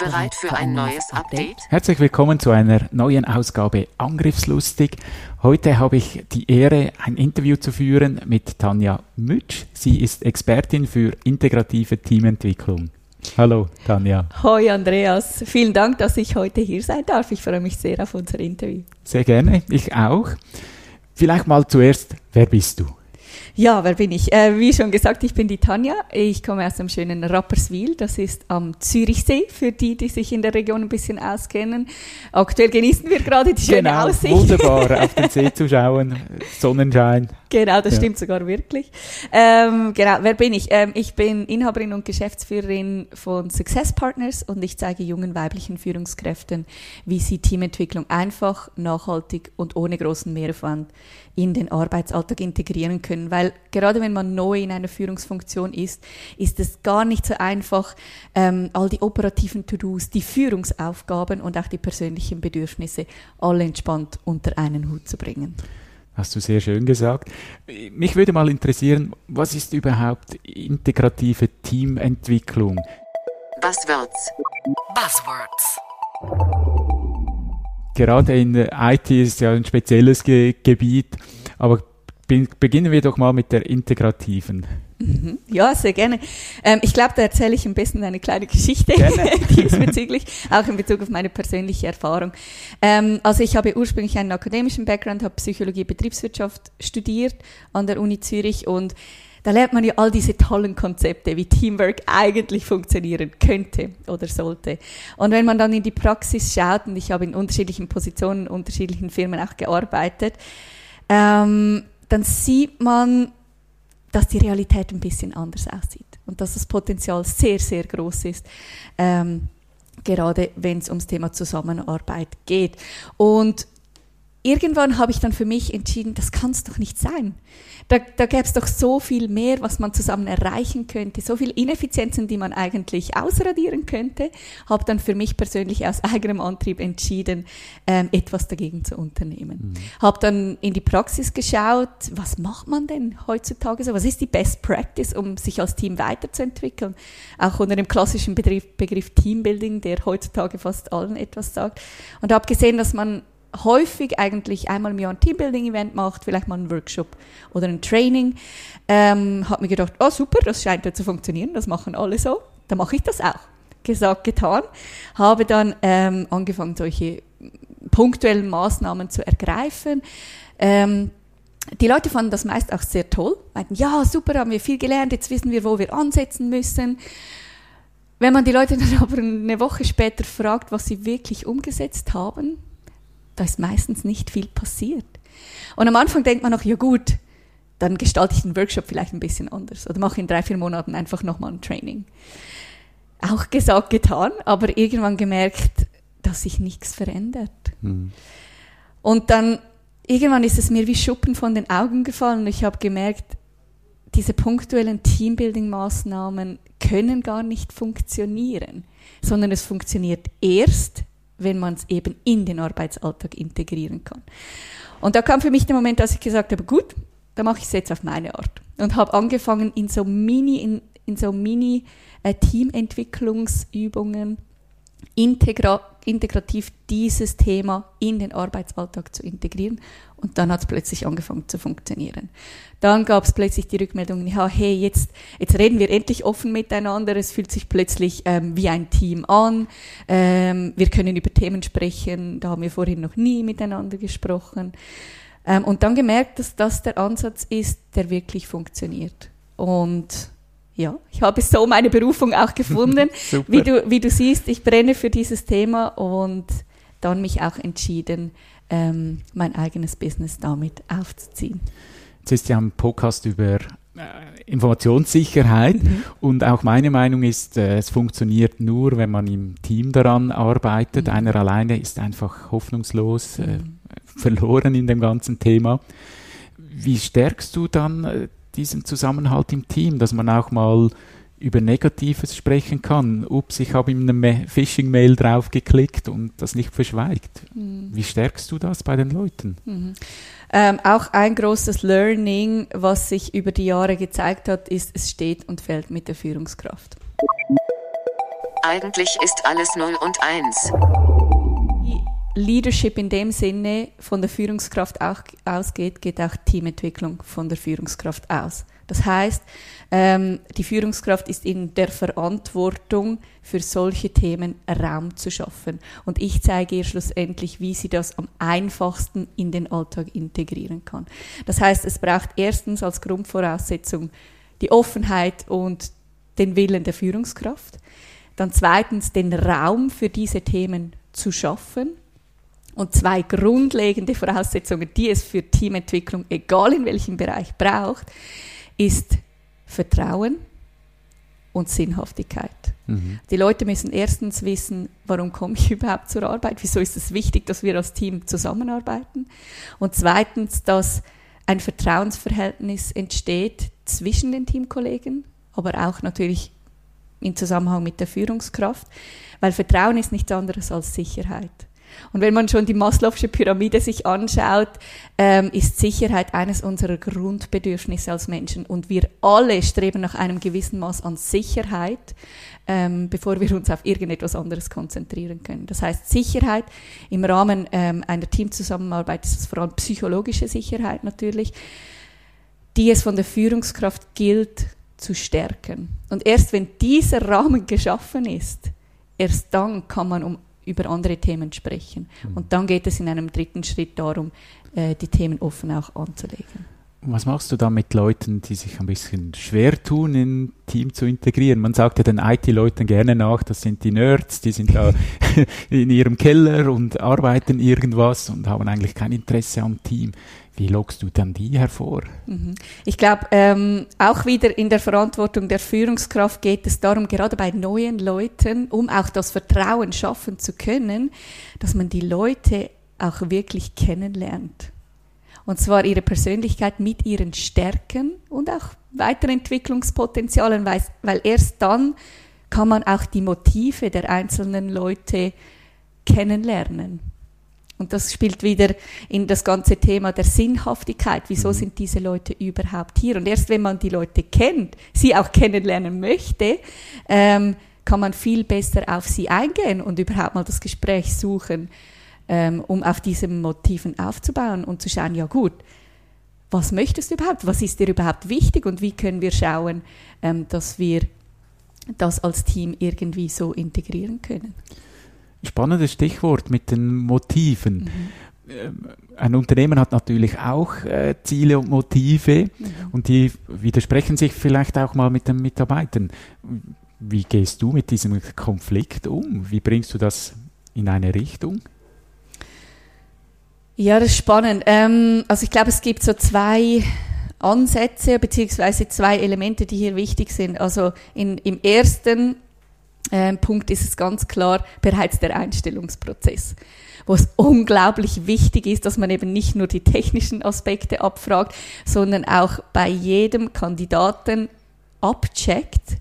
Bereit für ein neues Update? Herzlich willkommen zu einer neuen Ausgabe Angriffslustig. Heute habe ich die Ehre, ein Interview zu führen mit Tanja Mütsch. Sie ist Expertin für integrative Teamentwicklung. Hallo, Tanja. Hoi, Andreas. Vielen Dank, dass ich heute hier sein darf. Ich freue mich sehr auf unser Interview. Sehr gerne, ich auch. Vielleicht mal zuerst, wer bist du? Ja, wer bin ich? Äh, wie schon gesagt, ich bin die Tanja. Ich komme aus dem schönen Rapperswil. Das ist am Zürichsee, für die, die sich in der Region ein bisschen auskennen. Aktuell genießen wir gerade die schöne genau, Aussicht. Wunderbar, auf den See zu schauen, Sonnenschein. Genau, das Ja. stimmt sogar wirklich. Ähm, genau, wer bin ich? Ähm, ich bin Inhaberin und Geschäftsführerin von Success Partners und ich zeige jungen weiblichen Führungskräften, wie sie Teamentwicklung einfach, nachhaltig und ohne großen Mehraufwand in den Arbeitsalltag integrieren können. Weil gerade wenn man neu in einer Führungsfunktion ist, ist es gar nicht so einfach, ähm, all die operativen To-Dos, die Führungsaufgaben und auch die persönlichen Bedürfnisse alle entspannt unter einen Hut zu bringen. Hast du sehr schön gesagt. Mich würde mal interessieren, was ist überhaupt integrative Teamentwicklung? Buzzwords. Buzzwords. Gerade in IT ist ja ein spezielles Ge Gebiet, aber be beginnen wir doch mal mit der integrativen. Mhm. Ja, sehr gerne. Ähm, ich glaube, da erzähle ich am besten eine kleine Geschichte diesbezüglich, auch in Bezug auf meine persönliche Erfahrung. Ähm, also ich habe ursprünglich einen akademischen Background, habe Psychologie, Betriebswirtschaft studiert an der Uni Zürich und da lernt man ja all diese tollen Konzepte, wie Teamwork eigentlich funktionieren könnte oder sollte. Und wenn man dann in die Praxis schaut, und ich habe in unterschiedlichen Positionen, in unterschiedlichen Firmen auch gearbeitet, ähm, dann sieht man, dass die Realität ein bisschen anders aussieht und dass das Potenzial sehr, sehr groß ist, ähm, gerade wenn es ums Thema Zusammenarbeit geht. Und irgendwann habe ich dann für mich entschieden, das kann es doch nicht sein. Da, da gäbe es doch so viel mehr, was man zusammen erreichen könnte, so viele Ineffizienzen, die man eigentlich ausradieren könnte. Habe dann für mich persönlich aus eigenem Antrieb entschieden, ähm, etwas dagegen zu unternehmen. Habe dann in die Praxis geschaut, was macht man denn heutzutage so? Was ist die Best Practice, um sich als Team weiterzuentwickeln? Auch unter dem klassischen Begriff, Begriff Teambuilding, der heutzutage fast allen etwas sagt. Und habe gesehen, dass man häufig eigentlich einmal im Jahr ein Teambuilding-Event macht, vielleicht mal einen Workshop oder ein Training. Ähm, hat mir gedacht, oh super, das scheint ja zu funktionieren, das machen alle so, dann mache ich das auch. Gesagt, getan. Habe dann ähm, angefangen, solche punktuellen Maßnahmen zu ergreifen. Ähm, die Leute fanden das meist auch sehr toll, meinten, ja, super, haben wir viel gelernt, jetzt wissen wir, wo wir ansetzen müssen. Wenn man die Leute dann aber eine Woche später fragt, was sie wirklich umgesetzt haben, da ist meistens nicht viel passiert. Und am Anfang denkt man noch, ja gut, dann gestalte ich den Workshop vielleicht ein bisschen anders oder mache in drei, vier Monaten einfach nochmal ein Training. Auch gesagt, getan, aber irgendwann gemerkt, dass sich nichts verändert. Und dann irgendwann ist es mir wie Schuppen von den Augen gefallen und ich habe gemerkt, diese punktuellen Teambuilding-Maßnahmen können gar nicht funktionieren, sondern es funktioniert erst, wenn man es eben in den Arbeitsalltag integrieren kann. Und da kam für mich der Moment, dass ich gesagt habe, gut, da mache ich es jetzt auf meine Art. Und habe angefangen, in so Mini, in, in so Mini äh, Teamentwicklungsübungen integra integrativ dieses Thema in den Arbeitsalltag zu integrieren. Und dann hat es plötzlich angefangen zu funktionieren. Dann gab es plötzlich die Rückmeldung, ja, hey, jetzt, jetzt reden wir endlich offen miteinander, es fühlt sich plötzlich ähm, wie ein Team an, ähm, wir können über Themen sprechen, da haben wir vorhin noch nie miteinander gesprochen. Ähm, und dann gemerkt, dass das der Ansatz ist, der wirklich funktioniert. Und ja, ich habe so meine Berufung auch gefunden. Wie, du, wie du siehst, ich brenne für dieses Thema und dann mich auch entschieden, ähm, mein eigenes Business damit aufzuziehen. Jetzt ist ja ein Podcast über äh, Informationssicherheit. Mhm. Und auch meine Meinung ist, äh, es funktioniert nur, wenn man im Team daran arbeitet. Mhm. Einer alleine ist einfach hoffnungslos äh, mhm. verloren in dem ganzen Thema. Wie stärkst du dann diesen Zusammenhalt im Team, dass man auch mal über Negatives sprechen kann. Ups, ich habe in einem Phishing-Mail draufgeklickt und das nicht verschweigt. Mhm. Wie stärkst du das bei den Leuten? Mhm. Ähm, auch ein großes Learning, was sich über die Jahre gezeigt hat, ist, es steht und fällt mit der Führungskraft. Eigentlich ist alles 0 und 1. Leadership in dem Sinne von der Führungskraft auch ausgeht, geht auch Teamentwicklung von der Führungskraft aus. Das heißt, ähm, die Führungskraft ist in der Verantwortung, für solche Themen Raum zu schaffen. Und ich zeige ihr schlussendlich, wie sie das am einfachsten in den Alltag integrieren kann. Das heißt, es braucht erstens als Grundvoraussetzung die Offenheit und den Willen der Führungskraft. Dann zweitens den Raum für diese Themen zu schaffen. Und zwei grundlegende Voraussetzungen, die es für Teamentwicklung, egal in welchem Bereich, braucht, ist Vertrauen und Sinnhaftigkeit. Mhm. Die Leute müssen erstens wissen, warum komme ich überhaupt zur Arbeit, wieso ist es wichtig, dass wir als Team zusammenarbeiten. Und zweitens, dass ein Vertrauensverhältnis entsteht zwischen den Teamkollegen, aber auch natürlich im Zusammenhang mit der Führungskraft, weil Vertrauen ist nichts anderes als Sicherheit. Und wenn man schon die Maslow'sche Pyramide sich anschaut, ähm, ist Sicherheit eines unserer Grundbedürfnisse als Menschen. Und wir alle streben nach einem gewissen Maß an Sicherheit, ähm, bevor wir uns auf irgendetwas anderes konzentrieren können. Das heißt, Sicherheit im Rahmen ähm, einer Teamzusammenarbeit ist es vor allem psychologische Sicherheit natürlich, die es von der Führungskraft gilt zu stärken. Und erst wenn dieser Rahmen geschaffen ist, erst dann kann man um über andere Themen sprechen. Mhm. Und dann geht es in einem dritten Schritt darum, äh, die Themen offen auch anzulegen. Was machst du da mit Leuten, die sich ein bisschen schwer tun, in Team zu integrieren? Man sagt ja den IT-Leuten gerne nach, das sind die Nerds, die sind da in ihrem Keller und arbeiten irgendwas und haben eigentlich kein Interesse am Team. Wie lockst du dann die hervor? Mhm. Ich glaube, ähm, auch wieder in der Verantwortung der Führungskraft geht es darum, gerade bei neuen Leuten, um auch das Vertrauen schaffen zu können, dass man die Leute auch wirklich kennenlernt. Und zwar ihre Persönlichkeit mit ihren Stärken und auch Weiterentwicklungspotenzialen, weil, weil erst dann kann man auch die Motive der einzelnen Leute kennenlernen. Und das spielt wieder in das ganze Thema der Sinnhaftigkeit. Wieso mhm. sind diese Leute überhaupt hier? Und erst wenn man die Leute kennt, sie auch kennenlernen möchte, ähm, kann man viel besser auf sie eingehen und überhaupt mal das Gespräch suchen, ähm, um auf diesen Motiven aufzubauen und zu schauen, ja gut, was möchtest du überhaupt? Was ist dir überhaupt wichtig? Und wie können wir schauen, ähm, dass wir das als Team irgendwie so integrieren können? Spannendes Stichwort mit den Motiven. Mhm. Ähm, ein Unternehmen hat natürlich auch äh, Ziele und Motive mhm. und die widersprechen sich vielleicht auch mal mit den Mitarbeitern. Wie gehst du mit diesem Konflikt um? Wie bringst du das in eine Richtung? Ja, das ist spannend. Ähm, also ich glaube, es gibt so zwei Ansätze beziehungsweise zwei Elemente, die hier wichtig sind. Also in, im ersten ähm, Punkt ist es ganz klar bereits der Einstellungsprozess, wo es unglaublich wichtig ist, dass man eben nicht nur die technischen Aspekte abfragt, sondern auch bei jedem Kandidaten abcheckt,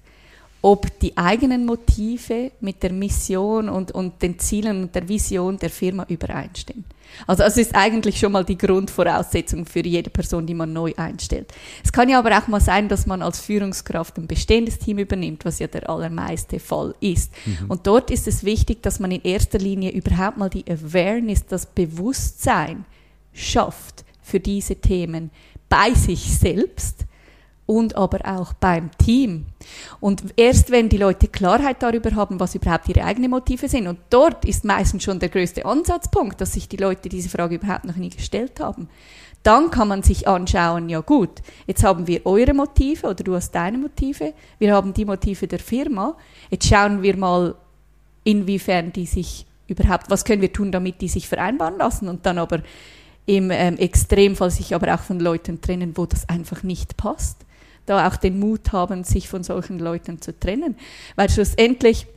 ob die eigenen Motive mit der Mission und, und den Zielen und der Vision der Firma übereinstimmen. Also es ist eigentlich schon mal die Grundvoraussetzung für jede Person, die man neu einstellt. Es kann ja aber auch mal sein, dass man als Führungskraft ein bestehendes Team übernimmt, was ja der allermeiste Fall ist. Mhm. Und dort ist es wichtig, dass man in erster Linie überhaupt mal die Awareness, das Bewusstsein schafft für diese Themen bei sich selbst und aber auch beim Team. Und erst wenn die Leute Klarheit darüber haben, was überhaupt ihre eigenen Motive sind, und dort ist meistens schon der größte Ansatzpunkt, dass sich die Leute diese Frage überhaupt noch nie gestellt haben, dann kann man sich anschauen, ja gut, jetzt haben wir eure Motive oder du hast deine Motive, wir haben die Motive der Firma, jetzt schauen wir mal, inwiefern die sich überhaupt, was können wir tun, damit die sich vereinbaren lassen und dann aber im ähm, Extremfall sich aber auch von Leuten trennen, wo das einfach nicht passt da auch den Mut haben, sich von solchen Leuten zu trennen. Weil schlussendlich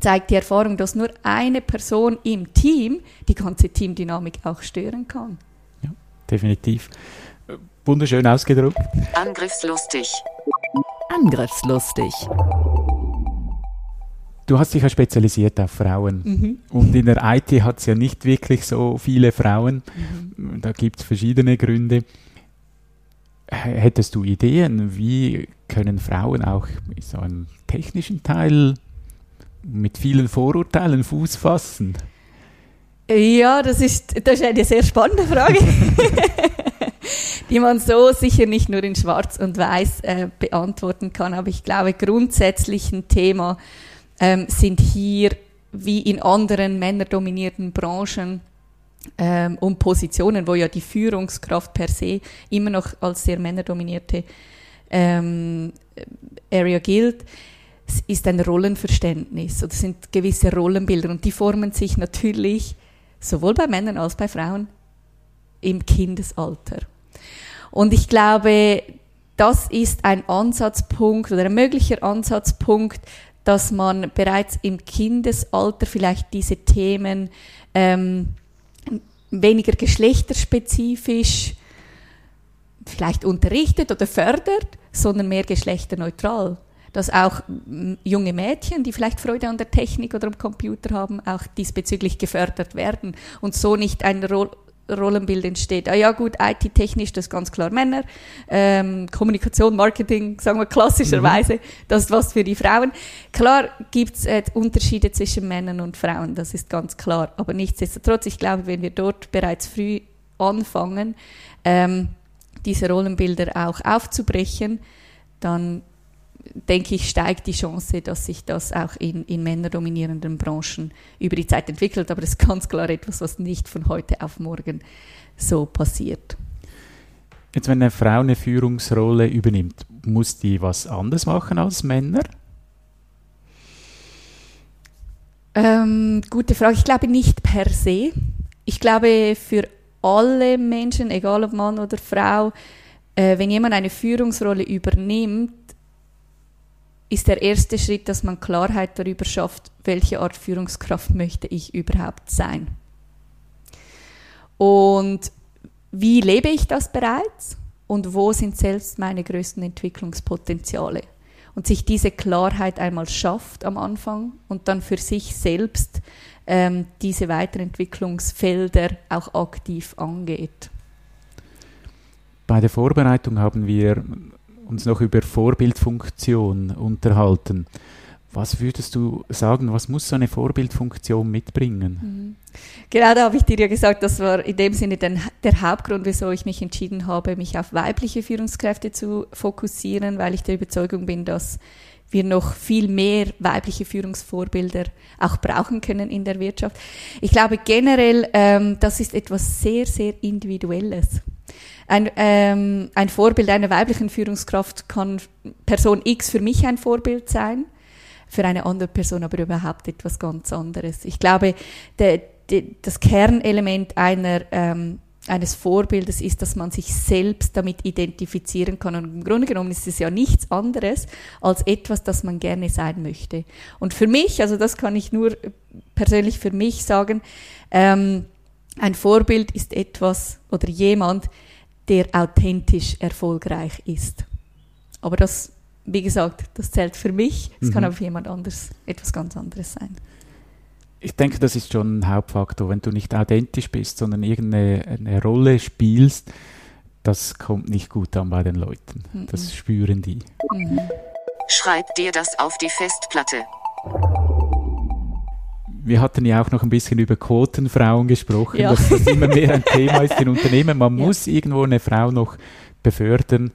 zeigt die Erfahrung, dass nur eine Person im Team die ganze Teamdynamik auch stören kann. Ja, definitiv. Wunderschön ausgedruckt. Angriffslustig. Angriffslustig. Du hast dich ja spezialisiert auf Frauen. Mhm. Und in der IT hat es ja nicht wirklich so viele Frauen. Mhm. Da gibt es verschiedene Gründe. Hättest du Ideen, wie können Frauen auch in so einem technischen Teil mit vielen Vorurteilen Fuß fassen? Ja, das ist, das ist eine sehr spannende Frage, die man so sicher nicht nur in Schwarz und Weiß äh, beantworten kann. Aber ich glaube, grundsätzlich ein Thema ähm, sind hier, wie in anderen männerdominierten Branchen ähm, und Positionen, wo ja die Führungskraft per se immer noch als sehr männerdominierte ähm, Area gilt, ist ein Rollenverständnis oder sind gewisse Rollenbilder und die formen sich natürlich sowohl bei Männern als bei Frauen im Kindesalter. Und ich glaube, das ist ein Ansatzpunkt oder ein möglicher Ansatzpunkt, dass man bereits im Kindesalter vielleicht diese Themen ähm, weniger geschlechterspezifisch vielleicht unterrichtet oder fördert, sondern mehr geschlechterneutral. Dass auch junge Mädchen, die vielleicht Freude an der Technik oder am Computer haben, auch diesbezüglich gefördert werden und so nicht ein Ro Rollenbild entsteht. Ah ja gut, IT-technisch, das ist ganz klar Männer. Ähm, Kommunikation, Marketing, sagen wir klassischerweise, das ist was für die Frauen. Klar gibt's äh, Unterschiede zwischen Männern und Frauen, das ist ganz klar. Aber nichtsdestotrotz, ich glaube, wenn wir dort bereits früh anfangen, ähm, diese Rollenbilder auch aufzubrechen, dann denke ich, steigt die Chance, dass sich das auch in, in männerdominierenden Branchen über die Zeit entwickelt. Aber das ist ganz klar etwas, was nicht von heute auf morgen so passiert. Jetzt, wenn eine Frau eine Führungsrolle übernimmt, muss die was anderes machen als Männer? Ähm, gute Frage. Ich glaube nicht per se. Ich glaube, für alle Menschen, egal ob Mann oder Frau, äh, wenn jemand eine Führungsrolle übernimmt, ist der erste Schritt, dass man Klarheit darüber schafft, welche Art Führungskraft möchte ich überhaupt sein. Und wie lebe ich das bereits und wo sind selbst meine größten Entwicklungspotenziale? Und sich diese Klarheit einmal schafft am Anfang und dann für sich selbst ähm, diese Weiterentwicklungsfelder auch aktiv angeht. Bei der Vorbereitung haben wir uns noch über Vorbildfunktion unterhalten. Was würdest du sagen, was muss so eine Vorbildfunktion mitbringen? Genau, da habe ich dir ja gesagt, das war in dem Sinne den, der Hauptgrund, wieso ich mich entschieden habe, mich auf weibliche Führungskräfte zu fokussieren, weil ich der Überzeugung bin, dass wir noch viel mehr weibliche Führungsvorbilder auch brauchen können in der Wirtschaft. Ich glaube generell, ähm, das ist etwas sehr, sehr Individuelles. Ein, ähm, ein Vorbild einer weiblichen Führungskraft kann Person X für mich ein Vorbild sein, für eine andere Person aber überhaupt etwas ganz anderes. Ich glaube, der, der, das Kernelement einer, ähm, eines Vorbildes ist, dass man sich selbst damit identifizieren kann. Und im Grunde genommen ist es ja nichts anderes als etwas, das man gerne sein möchte. Und für mich, also das kann ich nur persönlich für mich sagen, ähm, ein Vorbild ist etwas oder jemand, der authentisch erfolgreich ist. Aber das, wie gesagt, das zählt für mich. Es mhm. kann aber für jemand anders etwas ganz anderes sein. Ich denke, das ist schon ein Hauptfaktor. Wenn du nicht authentisch bist, sondern irgendeine Rolle spielst, das kommt nicht gut an bei den Leuten. Mhm. Das spüren die. Mhm. Schreib dir das auf die Festplatte. Wir hatten ja auch noch ein bisschen über Quotenfrauen gesprochen, ja. dass das immer mehr ein Thema ist in Unternehmen. Man ja. muss irgendwo eine Frau noch befördern.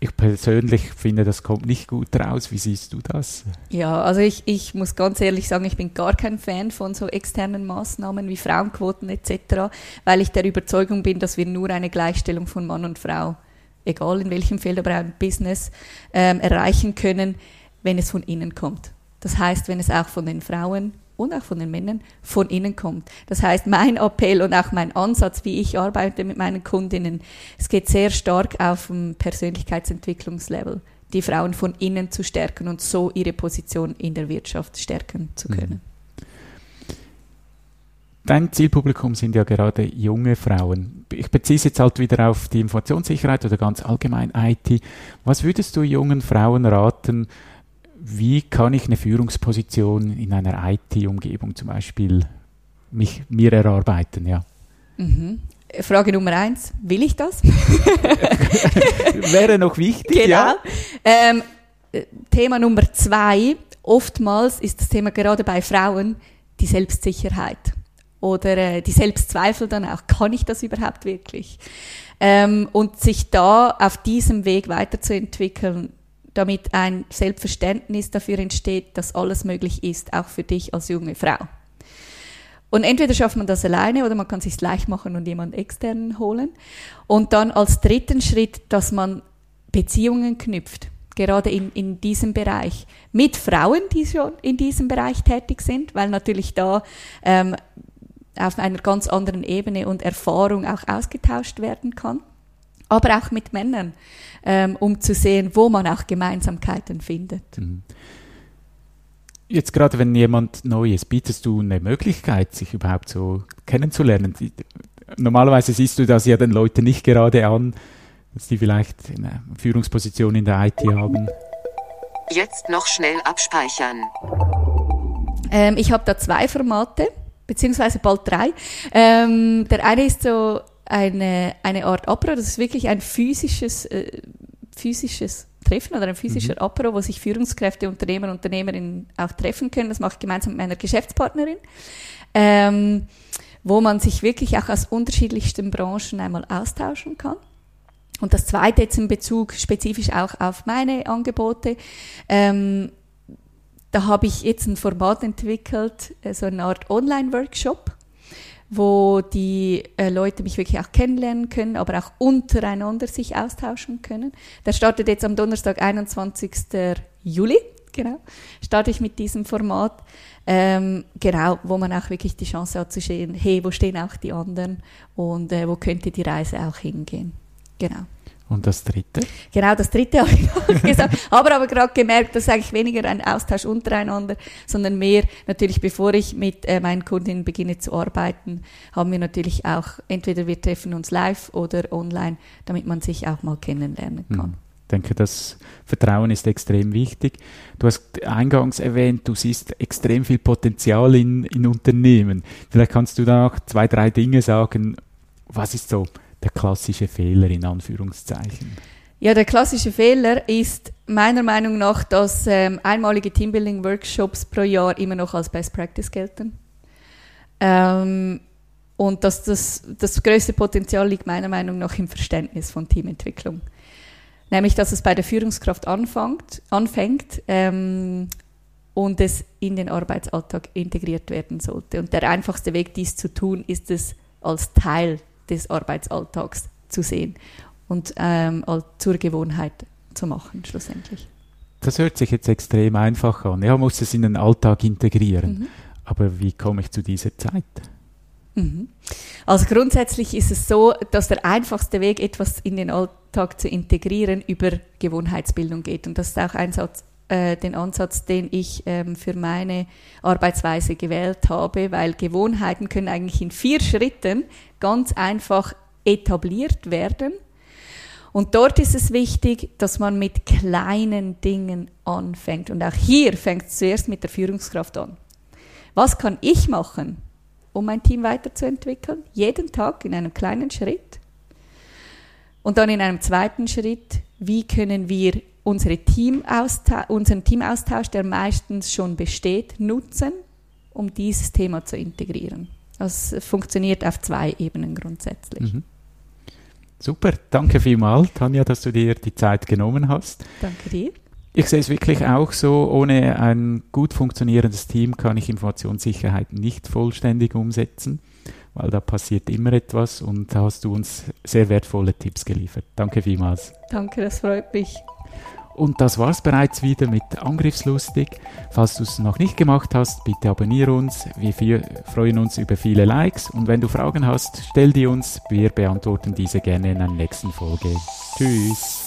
Ich persönlich finde, das kommt nicht gut raus. Wie siehst du das? Ja, also ich, ich muss ganz ehrlich sagen, ich bin gar kein Fan von so externen Maßnahmen wie Frauenquoten etc., weil ich der Überzeugung bin, dass wir nur eine Gleichstellung von Mann und Frau, egal in welchem Feld, aber auch im Business, ähm, erreichen können, wenn es von innen kommt. Das heißt, wenn es auch von den Frauen und auch von den Männern von innen kommt. Das heißt, mein Appell und auch mein Ansatz, wie ich arbeite mit meinen Kundinnen, es geht sehr stark auf dem Persönlichkeitsentwicklungslevel, die Frauen von innen zu stärken und so ihre Position in der Wirtschaft stärken zu Mhm. können. Dein Zielpublikum sind ja gerade junge Frauen. Ich beziehe es jetzt halt wieder auf die Informationssicherheit oder ganz allgemein IT. Was würdest du jungen Frauen raten, wie kann ich eine Führungsposition in einer IT-Umgebung zum Beispiel mich, mir erarbeiten? Ja. Mhm. Frage Nummer eins, will ich das? Wäre noch wichtig, Genau. ja. Ähm, äh, Thema Nummer zwei. Oftmals ist das Thema gerade bei Frauen die Selbstsicherheit oder äh, die Selbstzweifel dann auch. Kann ich das überhaupt wirklich? Ähm, und sich da auf diesem Weg weiterzuentwickeln, damit ein Selbstverständnis dafür entsteht, dass alles möglich ist, auch für dich als junge Frau. Und entweder schafft man das alleine oder man kann sich leicht machen und jemand externen holen. Und dann als dritten Schritt, dass man Beziehungen knüpft, gerade in, in diesem Bereich, mit Frauen, die schon in diesem Bereich tätig sind, weil natürlich da ähm, auf einer ganz anderen Ebene und Erfahrung auch ausgetauscht werden kann. Aber auch mit Männern, ähm, um zu sehen, wo man auch Gemeinsamkeiten findet. Mhm. Jetzt gerade, wenn jemand neu ist, bietest du eine Möglichkeit, sich überhaupt so kennenzulernen. Normalerweise siehst du das ja den Leuten nicht gerade an, dass die vielleicht eine Führungsposition in der IT haben. Jetzt noch schnell abspeichern. Ähm, ich habe da zwei Formate, beziehungsweise bald drei. Ähm, der eine ist so eine, eine Art Apero, das ist wirklich ein physisches, äh, physisches Treffen oder ein physischer Apero, wo sich Führungskräfte, Unternehmer, Unternehmerinnen auch treffen können. Das mache ich gemeinsam mit meiner Geschäftspartnerin. Ähm, wo man sich wirklich auch aus unterschiedlichsten Branchen einmal austauschen kann. Und das zweite jetzt in Bezug spezifisch auch auf meine Angebote. Ähm, da habe ich jetzt ein Format entwickelt, äh, so eine Art Online-Workshop, wo die äh, Leute mich wirklich auch kennenlernen können, aber auch untereinander sich austauschen können. Der startet jetzt am Donnerstag, 21. Juli, genau, starte ich mit diesem Format, ähm, genau, wo man auch wirklich die Chance hat zu sehen, hey, wo stehen auch die anderen und äh, wo könnte die Reise auch hingehen. Genau. Und das dritte? Genau, das dritte habe ich noch gesagt. Aber aber gerade gemerkt, das ist eigentlich weniger ein Austausch untereinander, sondern mehr natürlich, bevor ich mit äh, meinen Kundinnen beginne zu arbeiten, haben wir natürlich auch, entweder wir treffen uns live oder online, damit man sich auch mal kennenlernen kann. Hm. Ich denke, das Vertrauen ist extrem wichtig. Du hast eingangs erwähnt, du siehst extrem viel Potenzial in, in Unternehmen. Vielleicht kannst du da noch zwei, drei Dinge sagen. Was ist so der klassische Fehler in Anführungszeichen? Ja, der klassische Fehler ist meiner Meinung nach, dass ähm, einmalige Teambuilding-Workshops pro Jahr immer noch als Best Practice gelten. Ähm, und dass das, das größte Potenzial liegt meiner Meinung nach im Verständnis von Teamentwicklung. Nämlich, dass es bei der Führungskraft anfängt, anfängt ähm, und es in den Arbeitsalltag integriert werden sollte. Und der einfachste Weg, dies zu tun, ist es als Teil des Arbeitsalltags zu sehen und ähm, zur Gewohnheit zu machen, schlussendlich. Das hört sich jetzt extrem einfach an. Ja, muss es in den Alltag integrieren. Mhm. Aber wie komme ich zu dieser Zeit? Mhm. Also grundsätzlich ist es so, dass der einfachste Weg, etwas in den Alltag zu integrieren, über Gewohnheitsbildung geht. Und das ist auch ein Satz, äh, den Ansatz, den ich ähm, für meine Arbeitsweise gewählt habe, weil Gewohnheiten können eigentlich in vier Schritten ganz einfach etabliert werden. Und dort ist es wichtig, dass man mit kleinen Dingen anfängt. Und auch hier fängt es zuerst mit der Führungskraft an. Was kann ich machen, um mein Team weiterzuentwickeln? Jeden Tag in einem kleinen Schritt. Und dann in einem zweiten Schritt, wie können wir unsere Teamausta unseren Teamaustausch, der meistens schon besteht, nutzen, um dieses Thema zu integrieren. Das funktioniert auf zwei Ebenen grundsätzlich. Mhm. Super, danke vielmals, Tanja, dass du dir die Zeit genommen hast. Danke dir. Ich sehe es wirklich auch so, ohne ein gut funktionierendes Team kann ich Informationssicherheit nicht vollständig umsetzen, weil da passiert immer etwas und da hast du uns sehr wertvolle Tipps geliefert. Danke vielmals. Danke, das freut mich. Und das war's bereits wieder mit Angriffslustig. Falls du es noch nicht gemacht hast, bitte abonniere uns. Wir viel, freuen uns über viele Likes und wenn du Fragen hast, stell die uns. Wir beantworten diese gerne in einer nächsten Folge. Tschüss.